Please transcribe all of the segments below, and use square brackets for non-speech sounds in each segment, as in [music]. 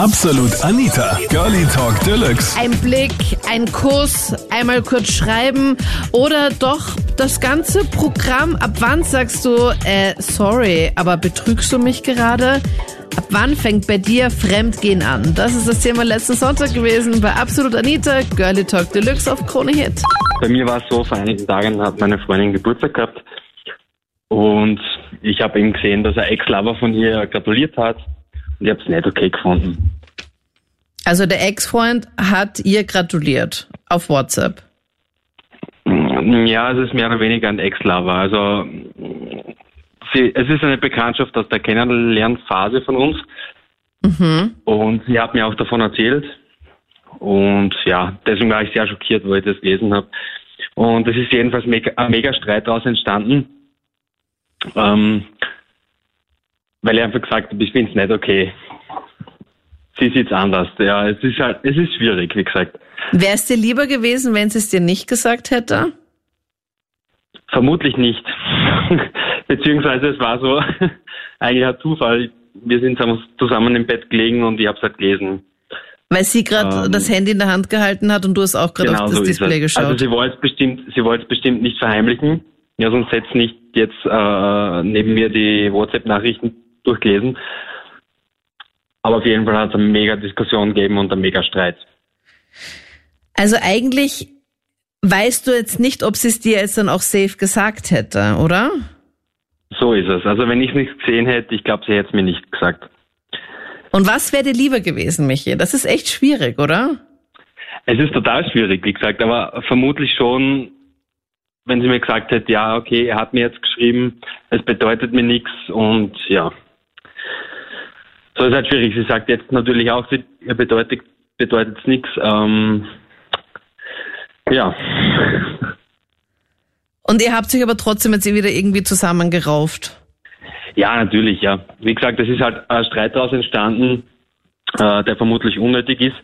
Absolut Anita, Girlie Talk Deluxe. Ein Blick, ein Kuss, einmal kurz schreiben oder doch das ganze Programm. Ab wann sagst du, äh, sorry, aber betrügst du mich gerade? Ab wann fängt bei dir Fremdgehen an? Das ist das Thema letzten Sonntag gewesen bei Absolut Anita, Girlie Talk Deluxe auf Krone Hit. Bei mir war es so, vor einigen Tagen hat meine Freundin Geburtstag gehabt und ich habe eben gesehen, dass ein Ex-Lover von ihr gratuliert hat ich habe es nicht okay gefunden. Also der Ex-Freund hat ihr gratuliert auf WhatsApp. Ja, es ist mehr oder weniger ein Ex-Lover. Also sie, es ist eine Bekanntschaft aus der Kennenlernphase von uns. Mhm. Und sie hat mir auch davon erzählt. Und ja, deswegen war ich sehr schockiert, wo ich das gelesen habe. Und es ist jedenfalls mega, ein mega Streit daraus entstanden. Ähm, weil er einfach gesagt hat, ich finde es nicht okay. Sie sieht es anders. Ja, es ist halt, es ist schwierig, wie gesagt. Wäre es dir lieber gewesen, wenn sie es dir nicht gesagt hätte? Vermutlich nicht. [laughs] Beziehungsweise es war so [laughs] eigentlich ein Zufall. Wir sind zusammen im Bett gelegen und ich habe es halt gelesen. Weil sie gerade Ähm, das Handy in der Hand gehalten hat und du hast auch gerade Genau auf das so Display es. geschaut. Also sie wollte es bestimmt, sie wollte es bestimmt nicht verheimlichen. Ja, sonst hätte nicht jetzt äh, neben mir die WhatsApp-Nachrichten durchgelesen. Aber auf jeden Fall hat es eine mega Diskussion gegeben und einen mega Streit. Also eigentlich weißt du jetzt nicht, ob sie es dir jetzt dann auch safe gesagt hätte, oder? So ist es. Also wenn ich es nicht gesehen hätte, ich glaube, sie hätte es mir nicht gesagt. Und was wäre dir lieber gewesen, Michi? Das ist echt schwierig, oder? Es ist total schwierig, wie gesagt, aber vermutlich schon, wenn sie mir gesagt hätte, ja, okay, er hat mir jetzt geschrieben, es bedeutet mir nichts und ja. So ist halt schwierig. Sie sagt jetzt natürlich auch, sie bedeutet bedeutet es nichts. Ähm, ja. Und ihr habt sich aber trotzdem jetzt wieder irgendwie zusammengerauft. Ja, natürlich, ja. Wie gesagt, es ist halt ein Streit daraus entstanden, äh, der vermutlich unnötig ist.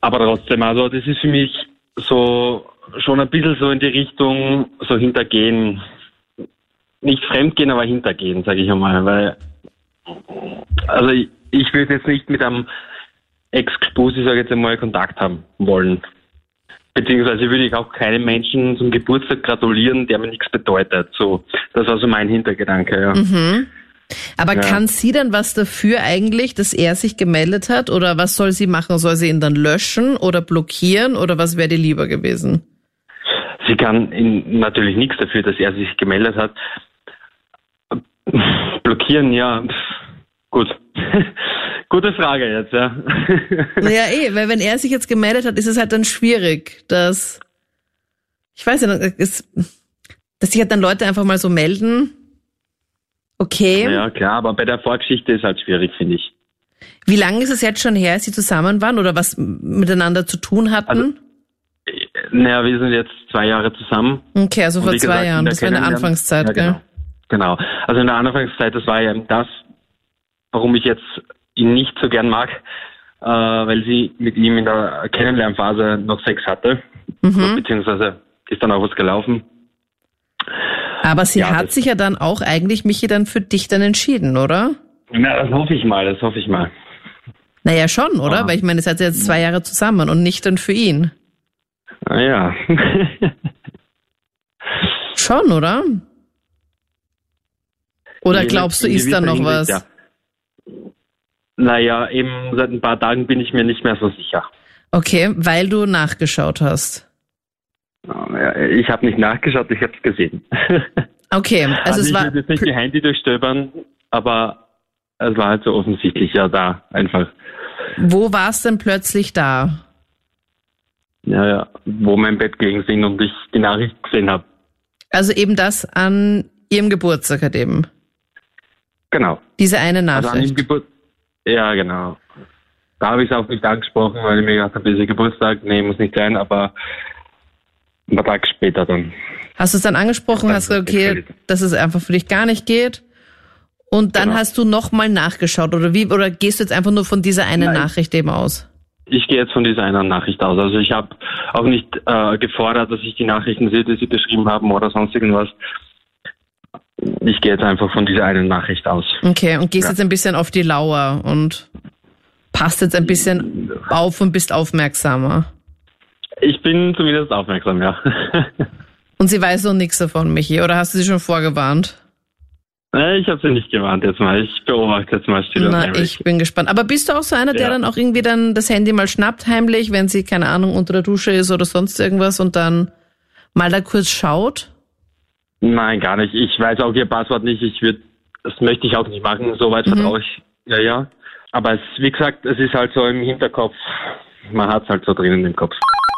Aber trotzdem, also das ist für mich so schon ein bisschen so in die Richtung so hintergehen. Nicht fremdgehen, aber hintergehen, sage ich einmal. Weil also ich, ich würde jetzt nicht mit einem sage ich jetzt einmal, Kontakt haben wollen. Beziehungsweise würde ich auch keinem Menschen zum Geburtstag gratulieren, der mir nichts bedeutet. So, das war so mein Hintergedanke, ja. Mhm. Aber Ja. kann sie dann was dafür eigentlich, dass er sich gemeldet hat? Oder was soll sie machen? Soll sie ihn dann löschen oder blockieren? Oder was wäre dir lieber gewesen? Sie kann in, natürlich nichts dafür, dass er sich gemeldet hat. [laughs] Blockieren, ja, gut. [laughs] Gute Frage jetzt, ja. [laughs] Naja, eh, weil wenn er sich jetzt gemeldet hat, ist es halt dann schwierig, dass, ich weiß ja, ist, dass sich halt dann Leute einfach mal so melden. Okay. ja, klar, aber bei der Vorgeschichte ist halt schwierig, finde ich. Wie lange ist es jetzt schon her, als sie zusammen waren oder was miteinander zu tun hatten? Also- Naja, wir sind jetzt zwei Jahre zusammen. okay, also vor zwei gesagt, Jahren. Das war in der Anfangszeit, ja, genau. gell? Genau. Also in der Anfangszeit, das war ja das, warum ich jetzt ihn nicht so gern mag, äh, weil sie mit ihm in der Kennenlernphase noch Sex hatte. Mhm. Beziehungsweise ist dann auch was gelaufen. Aber sie Ja, hat sich ja dann auch eigentlich, Michi, dann für dich dann entschieden, oder? Na, das hoffe ich mal, das hoffe ich mal. Naja, schon, oder? Ah. Weil ich meine, seid ja jetzt zwei Jahre zusammen und nicht dann für ihn. Naja. Schon, oder? Oder glaubst du, ist da noch was? Ja. Naja, eben seit ein paar Tagen bin ich mir nicht mehr so sicher. Okay, weil du nachgeschaut hast. Ich habe nicht nachgeschaut, ich habe es gesehen. [laughs] Okay, also, Also, es ich war. würde jetzt nicht die Handy durchstöbern, aber es war halt so offensichtlich ja da, einfach. Wo war es denn plötzlich da? Ja, ja, wo im Bett gelegen sind und ich die Nachricht gesehen habe. Also eben das an ihrem Geburtstag hat eben. Genau. Diese eine Also an Nachricht. dem Geburt. Ja, genau. Da habe ich es auch nicht angesprochen, weil ich mir gedacht habe, ist ja Geburtstag, nee, muss nicht sein, aber ein paar Tage später dann. hast du es dann angesprochen, Ja, hast gesagt, okay, dass es einfach für dich gar nicht geht. Und dann Genau. hast du nochmal nachgeschaut oder wie? Oder gehst du jetzt einfach nur von dieser einen Nein. Nachricht eben aus? Ich gehe jetzt von dieser einen Nachricht aus. Also ich habe auch nicht äh, gefordert, dass ich die Nachrichten sehe, die sie geschrieben haben oder sonst irgendwas. Ich gehe jetzt einfach von dieser einen Nachricht aus. Okay, und gehst Ja. jetzt ein bisschen auf die Lauer und passt jetzt ein bisschen auf und bist aufmerksamer. Ich bin zumindest aufmerksam, ja. [laughs] Und sie weiß noch nichts davon, Michi, oder hast du sie schon vorgewarnt? Ich habe sie nicht gewarnt jetzt mal. Ich beobachte jetzt mal still und Na, heimlich. ich bin gespannt. Aber bist du auch so einer, der Ja. dann auch irgendwie dann das Handy mal schnappt heimlich, wenn sie, keine Ahnung, unter der Dusche ist oder sonst irgendwas und dann mal da kurz schaut? Nein, gar nicht. Ich weiß auch ihr Passwort nicht. Ich würde, das möchte ich auch nicht machen. Soweit Mhm. vertraue ich. Ja, ja. Aber es, wie gesagt, es ist halt so im Hinterkopf. Man hat es halt so drinnen im Kopf.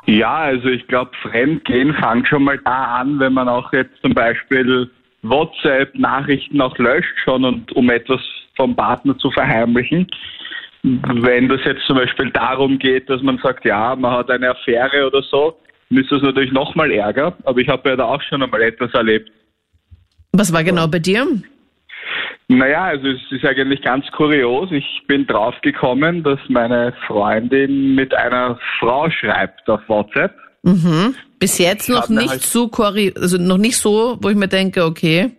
Ja, also ich glaube, Fremdgehen fängt schon mal da an, wenn man auch jetzt zum Beispiel WhatsApp-Nachrichten auch löscht schon und um etwas vom Partner zu verheimlichen. Wenn das jetzt zum Beispiel darum geht, dass man sagt, ja, man hat eine Affäre oder so, ist das natürlich nochmal Ärger. Aber ich habe ja da auch schon einmal etwas erlebt. Was war genau bei dir? Naja, also es ist eigentlich ganz kurios. Ich bin draufgekommen, dass meine Freundin mit einer Frau schreibt auf WhatsApp. Mhm. Bis jetzt noch nicht halt- so also noch nicht so, wo ich mir denke, okay.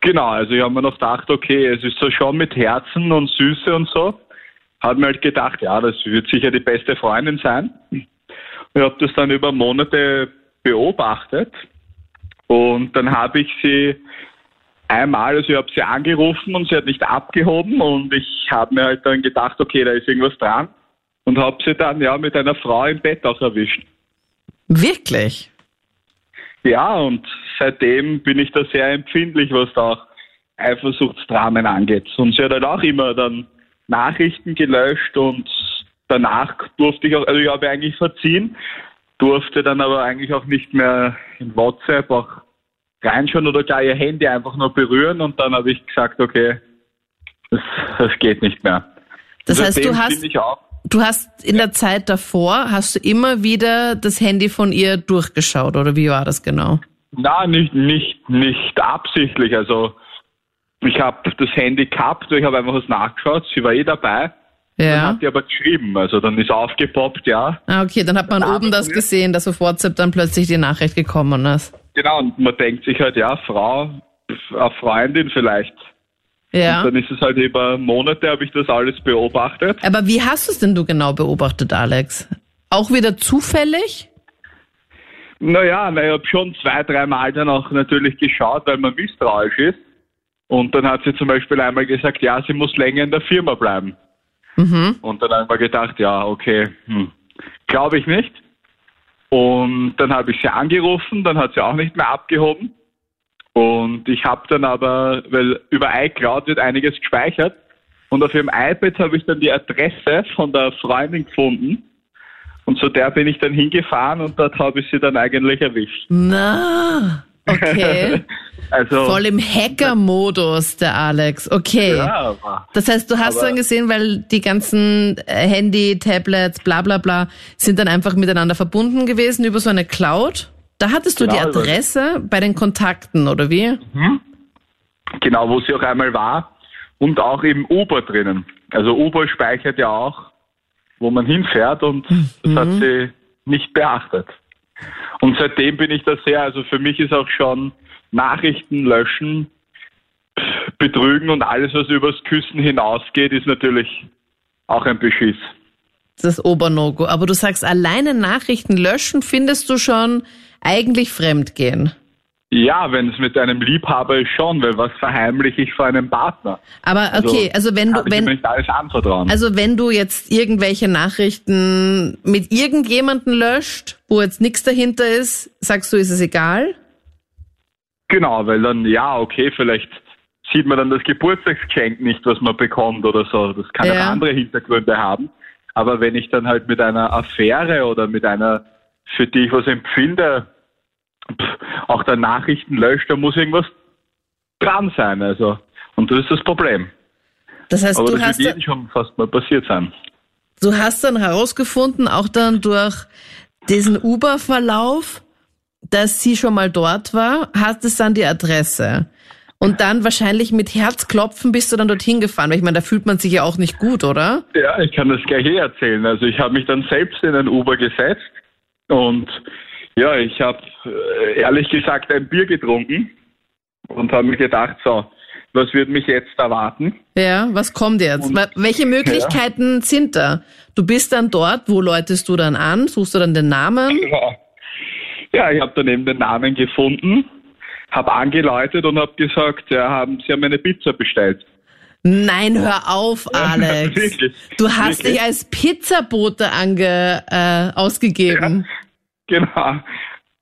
Genau, also ich habe mir noch gedacht, okay, es ist so schon mit Herzen und Süße und so. Habe mir halt gedacht, ja, das wird sicher die beste Freundin sein. Ich habe das dann über Monate beobachtet und dann habe ich sie einmal, also ich habe sie angerufen und sie hat nicht abgehoben und ich habe mir halt dann gedacht, okay, da ist irgendwas dran und habe sie dann ja mit einer Frau im Bett auch erwischt. Wirklich? Ja, und seitdem bin ich da sehr empfindlich, was da auch Eifersuchtsdramen angeht. Und sie hat halt auch immer dann Nachrichten gelöscht und danach durfte ich auch, also ich habe eigentlich verziehen, durfte dann aber eigentlich auch nicht mehr in WhatsApp auch reinschauen oder gar ihr Handy einfach nur berühren und dann habe ich gesagt, okay, das, das geht nicht mehr. Das heißt, Seitdem du hast, du hast in der Zeit davor, hast du immer wieder das Handy von ihr durchgeschaut, oder wie war das genau? Na, nicht, nicht, nicht absichtlich. Also ich habe das Handy gehabt, ich habe einfach was nachgeschaut, sie war eh dabei. Dann Ja. hat die aber geschrieben, also dann ist aufgepoppt, ja. Ah, okay, dann hat man Dann oben das gesehen, dass auf WhatsApp dann plötzlich die Nachricht gekommen ist. Genau, und man denkt sich halt, ja, Frau, eine Freundin vielleicht. Ja. Dann ist es halt über Monate, habe ich das alles beobachtet. Aber wie hast du es denn du genau beobachtet, Alex? Auch wieder zufällig? Naja, na, ich habe schon zwei, dreimal dann auch natürlich geschaut, weil man misstrauisch ist. Und dann hat sie zum Beispiel einmal gesagt, ja, sie muss länger in der Firma bleiben. Mhm. Und dann habe ich mir gedacht, ja, okay, hm, glaube ich nicht. Und dann habe ich sie angerufen, dann hat sie auch nicht mehr abgehoben. Und ich habe dann aber, weil über iCloud wird einiges gespeichert. Und auf ihrem iPad habe ich dann die Adresse von der Freundin gefunden. Und zu der bin ich dann hingefahren und dort habe ich sie dann eigentlich erwischt. Na, okay. [laughs] Also, Voll im Hacker-Modus, der Alex. Okay. ja, aber Das heißt, du hast Aber- dann gesehen, weil die ganzen äh, Handy, Tablets, bla bla bla, sind dann einfach miteinander verbunden gewesen über so eine Cloud. Da hattest du die Genau, über- Adresse bei den Kontakten, oder wie? genau, wo sie auch einmal war. Und auch im Uber drinnen. Also Uber speichert ja auch, wo man hinfährt und das hat sie nicht beachtet. Und seitdem bin ich da sehr, also für mich ist auch schon Nachrichten löschen, betrügen und alles, was übers Küssen hinausgeht, ist natürlich auch ein Beschiss. Das Obernogo. Aber du sagst, alleine Nachrichten löschen findest du schon eigentlich Fremdgehen. Ja, wenn es mit einem Liebhaber ist schon, weil was verheimliche ich vor einem Partner? Aber okay, also wenn du, wenn, nicht alles anvertrauen. also wenn du jetzt irgendwelche Nachrichten mit irgendjemanden löscht, wo jetzt nichts dahinter ist, sagst du, ist es egal? Genau, weil dann, ja, okay, vielleicht sieht man dann das Geburtstagsgeschenk nicht, was man bekommt oder so. Das kann Ja. auch andere Hintergründe haben. Aber wenn ich dann halt mit einer Affäre oder mit einer, für die ich was empfinde, pff, auch dann Nachrichten lösche, da muss irgendwas dran sein. Also, und das ist das Problem. Das heißt, Aber du das hast, wird jedem schon fast mal passiert sein. du hast dann herausgefunden, auch dann durch diesen Uber-Verlauf, dass sie schon mal dort war, hast es dann die Adresse. Und dann wahrscheinlich mit Herzklopfen bist du dann dorthin gefahren. Weil ich meine, da fühlt man sich ja auch nicht gut, oder? Ja, ich kann das gleich eh erzählen. Also ich habe mich dann selbst in ein Uber gesetzt und ja, ich habe ehrlich gesagt ein Bier getrunken und habe mir gedacht, so, was wird mich jetzt erwarten? Ja, was kommt jetzt? Und- Welche Möglichkeiten sind da? Du bist dann dort, wo läutest du dann an? Suchst du dann den Namen? Ja, ja ich habe dann eben den Namen gefunden, habe angeläutet und habe gesagt, ja, haben, Sie haben eine Pizza bestellt. Nein, hör auf, [laughs] Alex. Wirklich, Du hast wirklich. dich als Pizzabote ange, äh, ausgegeben. Genau,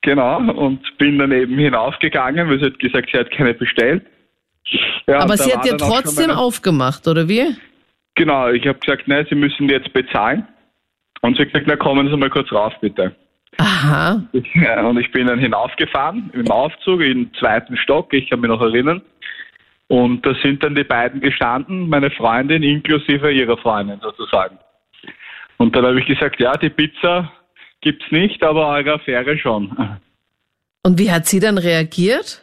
genau. Und bin dann eben hinaufgegangen, weil sie hat gesagt, sie hat keine bestellt. Ja, Aber sie hat schon trotzdem meine- aufgemacht, oder wie? Genau, ich habe gesagt, nein, Sie müssen jetzt bezahlen. Und sie hat gesagt, na kommen Sie mal kurz rauf, bitte. Aha. Ja, und ich bin dann hinaufgefahren im Aufzug im zweiten Stock, ich kann mich noch erinnern. Und da sind dann die beiden gestanden, meine Freundin inklusive ihrer Freundin sozusagen. Und dann habe ich gesagt, ja, die Pizza gibt's nicht, aber eure Affäre schon. Und wie hat sie dann reagiert?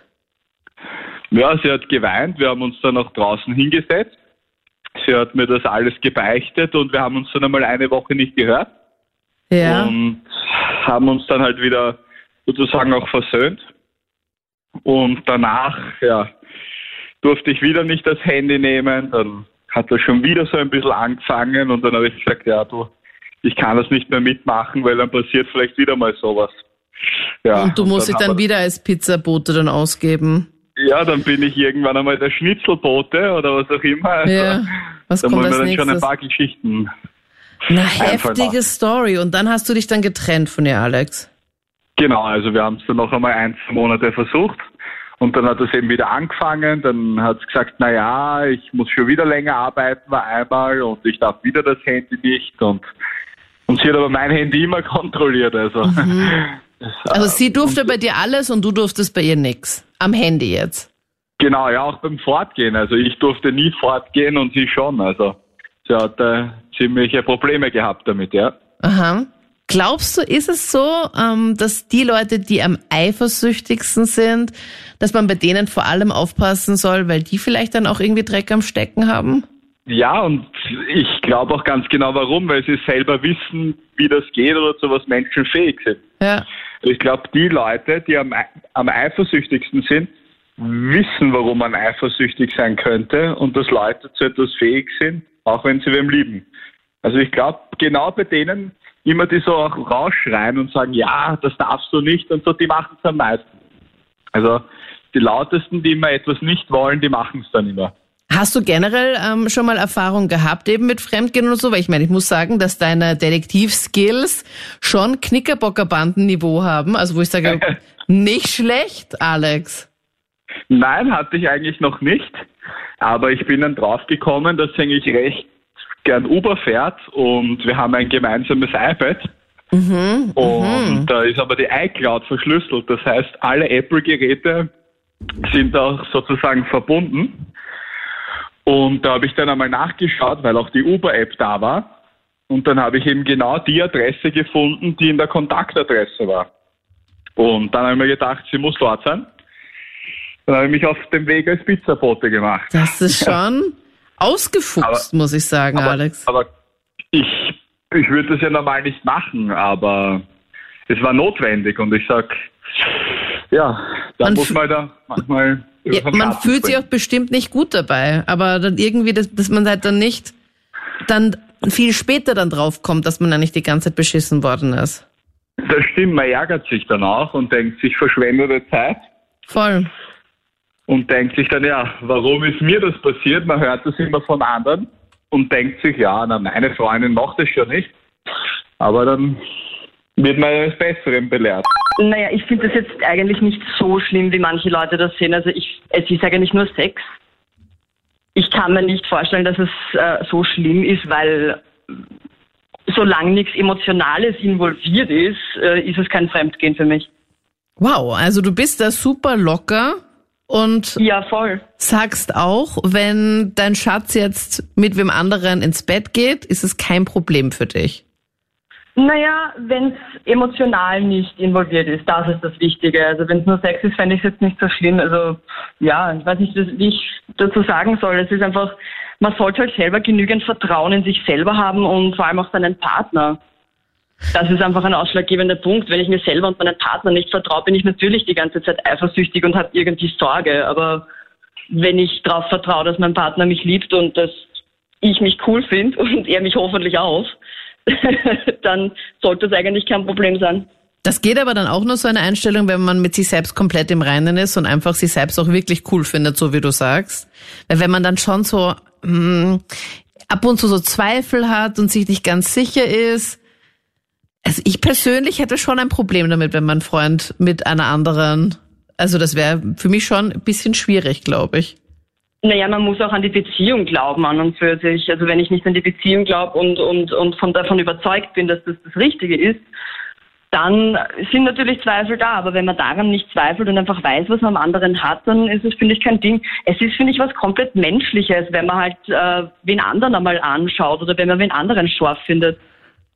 Ja, sie hat geweint, wir haben uns dann auch draußen hingesetzt. Sie hat mir das alles gebeichtet und wir haben uns dann einmal eine Woche nicht gehört. Ja. und haben uns dann halt wieder sozusagen auch versöhnt. Und danach, ja, durfte ich wieder nicht das Handy nehmen. Dann hat das schon wieder so ein bisschen angefangen und dann habe ich gesagt, ja, du, ich kann das nicht mehr mitmachen, weil dann passiert vielleicht wieder mal sowas. Ja, Und du musst dich dann wir- wieder als Pizzabote dann ausgeben. Ja, dann bin ich irgendwann einmal der Schnitzelbote oder was auch immer. Also, Ja. Was da kommt wollen wir als dann schon ein nächstes? paar Geschichten. Na, heftige. Story. Und dann hast du dich dann getrennt von ihr, Alex. Genau, also wir haben es dann noch einmal ein, zwei Monate versucht und dann hat es eben wieder angefangen. Dann hat es gesagt, na ja, ich muss schon wieder länger arbeiten, war einmal und ich darf wieder das Handy nicht und und sie hat aber mein Handy immer kontrolliert, also. [laughs] Also sie durfte bei dir alles und du durftest bei ihr nix. Am Handy jetzt. Genau, ja, auch beim Fortgehen. Also ich durfte nie fortgehen und sie schon. Also sie hat äh, ziemliche Probleme gehabt damit, ja. Aha. Glaubst du, ist es so, ähm, dass die Leute, die am eifersüchtigsten sind, dass man bei denen vor allem aufpassen soll, weil die vielleicht dann auch irgendwie Dreck am Stecken haben? Ja, und ich glaube auch ganz genau warum, weil sie selber wissen, wie das geht oder zu was Menschen fähig sind. Ja. Ich glaube, die Leute, die am, am eifersüchtigsten sind, wissen, warum man eifersüchtig sein könnte und dass Leute zu etwas fähig sind, auch wenn sie wem lieben. Also ich glaube, genau bei denen, immer die so auch rausschreien und sagen, ja, das darfst du nicht und so, die machen es am meisten. Also die lautesten, die immer etwas nicht wollen, die machen es dann immer. Hast du generell ähm, schon mal Erfahrung gehabt eben mit Fremdgehen oder so? Weil ich meine, ich muss sagen, dass deine Detektivskills schon Knickerbockerbandenniveau haben. Also wo ich sage, [laughs] nicht schlecht, Alex. Nein, hatte ich eigentlich noch nicht. Aber ich bin dann draufgekommen, dass eigentlich recht gern Uber fährt und wir haben ein gemeinsames iPad. und da ist aber die iCloud verschlüsselt. Das heißt, alle Apple-Geräte sind auch sozusagen verbunden. Und da habe ich dann einmal nachgeschaut, weil auch die Uber-App da war. Und dann habe ich eben genau die Adresse gefunden, die in der Kontaktadresse war. Und dann habe ich mir gedacht, sie muss dort sein. Dann habe ich mich auf den Weg als Pizzabote gemacht. Das ist schon ausgefuchst, muss ich sagen, aber, Alex. Aber ich, ich würde das ja normal nicht machen, aber es war notwendig und ich sag, ja, da Man muss man da manchmal Ja, man Schatten fühlt sich springen. auch bestimmt nicht gut dabei, aber dann irgendwie, dass, dass man halt dann nicht dann viel später dann drauf kommt, dass man da nicht die ganze Zeit beschissen worden ist. Das stimmt, man ärgert sich dann auch und denkt sich verschwendete Zeit Voll. und denkt sich dann, ja, warum ist mir das passiert? Man hört das immer von anderen und denkt sich, ja, na, meine Freundin macht das schon nicht. Aber dann wird man eines Besseren belehrt. Naja, ich finde das jetzt eigentlich nicht so schlimm, wie manche Leute das sehen. Also ich, es ist eigentlich nur Sex. Ich kann mir nicht vorstellen, dass es äh, so schlimm ist, weil solange nichts Emotionales involviert ist, äh, ist es kein Fremdgehen für mich. Wow, also du bist da super locker und Ja, voll. sagst auch, wenn dein Schatz jetzt mit wem anderen ins Bett geht, ist es kein Problem für dich. Naja, wenn es emotional nicht involviert ist, das ist das Wichtige. Also wenn es nur Sex ist, fände ich es jetzt nicht so schlimm. Also ja, ich weiß nicht, wie ich dazu sagen soll. Es ist einfach, man sollte halt selber genügend Vertrauen in sich selber haben und vor allem auch seinen Partner. Das ist einfach ein ausschlaggebender Punkt. Wenn ich mir selber und meinem Partner nicht vertraue, bin ich natürlich die ganze Zeit eifersüchtig und habe irgendwie Sorge. Aber wenn ich darauf vertraue, dass mein Partner mich liebt und dass ich mich cool finde [laughs] und er mich hoffentlich auch, [laughs] dann sollte das eigentlich kein Problem sein. Das geht aber dann auch nur so eine Einstellung, wenn man mit sich selbst komplett im Reinen ist und einfach sich selbst auch wirklich cool findet, so wie du sagst. Weil wenn man dann schon so mh, hm, ab und zu so Zweifel hat und sich nicht ganz sicher ist, also ich persönlich hätte schon ein Problem damit, wenn mein Freund mit einer anderen, also das wäre für mich schon ein bisschen schwierig, glaube ich. Naja, man muss auch an die Beziehung glauben an und für sich. Also wenn ich nicht an die Beziehung glaube und, und, und von davon überzeugt bin, dass das das Richtige ist, dann sind natürlich Zweifel da. Aber wenn man daran nicht zweifelt und einfach weiß, was man am anderen hat, dann ist es, finde ich, kein Ding. Es ist, finde ich, was komplett Menschliches, wenn man halt äh, wen anderen einmal anschaut oder wenn man wen anderen scharf findet.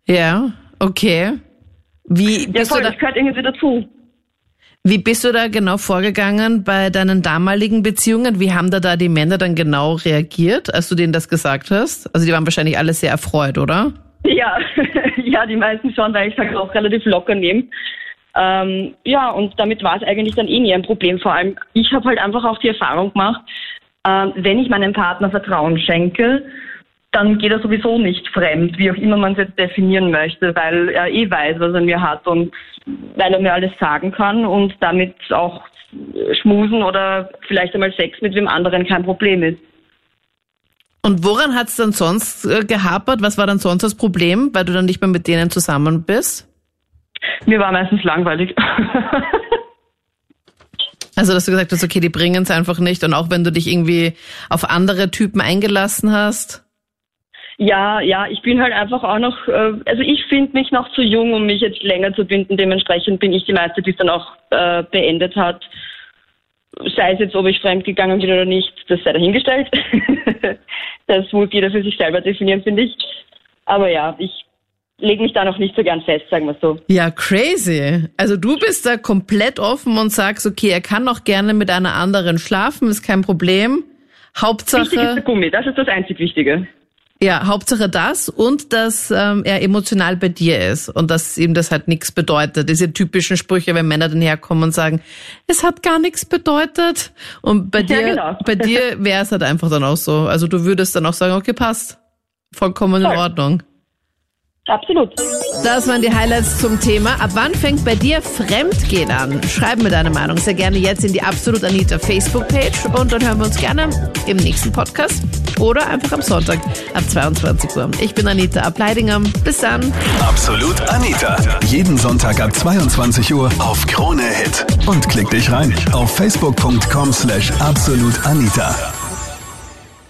Ja, okay. Wie bist ja, voll, da, das gehört irgendwie dazu. Wie bist du da genau vorgegangen bei deinen damaligen Beziehungen? Wie haben da da die Männer dann genau reagiert, als du denen das gesagt hast? Also die waren wahrscheinlich alle sehr erfreut, oder? Ja, [laughs] ja, die meisten schon, weil ich es auch relativ locker nehme. Ähm, ja, und damit war es eigentlich dann eh nie ein Problem. Vor allem, ich habe halt einfach auch die Erfahrung gemacht, äh, wenn ich meinem Partner Vertrauen schenke, dann geht er sowieso nicht fremd, wie auch immer man es jetzt definieren möchte, weil er eh weiß, was er mir hat und weil er mir alles sagen kann und damit auch schmusen oder vielleicht einmal Sex mit wem anderen kein Problem ist. Und woran hat es dann sonst äh, gehapert? Was war dann sonst das Problem, weil du dann nicht mehr mit denen zusammen bist? Mir war meistens langweilig. [laughs] also, dass du gesagt hast, okay, die bringen es einfach nicht. Und auch wenn du dich irgendwie auf andere Typen eingelassen hast? Ja, ja, ich bin halt einfach auch noch, äh, also ich finde mich noch zu jung, um mich jetzt länger zu binden. Dementsprechend bin ich die meiste, die es dann auch äh, beendet hat. Sei es jetzt, ob ich fremdgegangen bin oder nicht, das sei dahingestellt. [laughs] das muss jeder für sich selber definieren, finde ich. Aber ja, ich lege mich da noch nicht so gern fest, sagen wir so. Ja, crazy. Also du bist da komplett offen und sagst, okay, er kann noch gerne mit einer anderen schlafen, ist kein Problem. Hauptsache. Wichtig ist der Gummi, das ist das einzig Wichtige. Ja, Hauptsache das und dass ähm, er emotional bei dir ist und dass ihm das halt nichts bedeutet. Diese typischen Sprüche, wenn Männer dann herkommen und sagen, es hat gar nichts bedeutet. Und bei dir, ja, genau. bei dir wäre es halt einfach dann auch so. Also du würdest dann auch sagen, okay, passt. Vollkommen Voll. in Ordnung. Absolut. Das waren die Highlights zum Thema. Ab wann fängt bei dir Fremdgehen an? Schreib mir deine Meinung sehr gerne jetzt in die Absolut Anita Facebook-Page und dann hören wir uns gerne im nächsten Podcast oder einfach am Sonntag ab 22 Uhr. Ich bin Anita Ableidinger. Bis dann. Absolut Anita. Jeden Sonntag ab 22 Uhr auf Krone Hit. Und klick dich rein auf facebook.com slash absolutanita.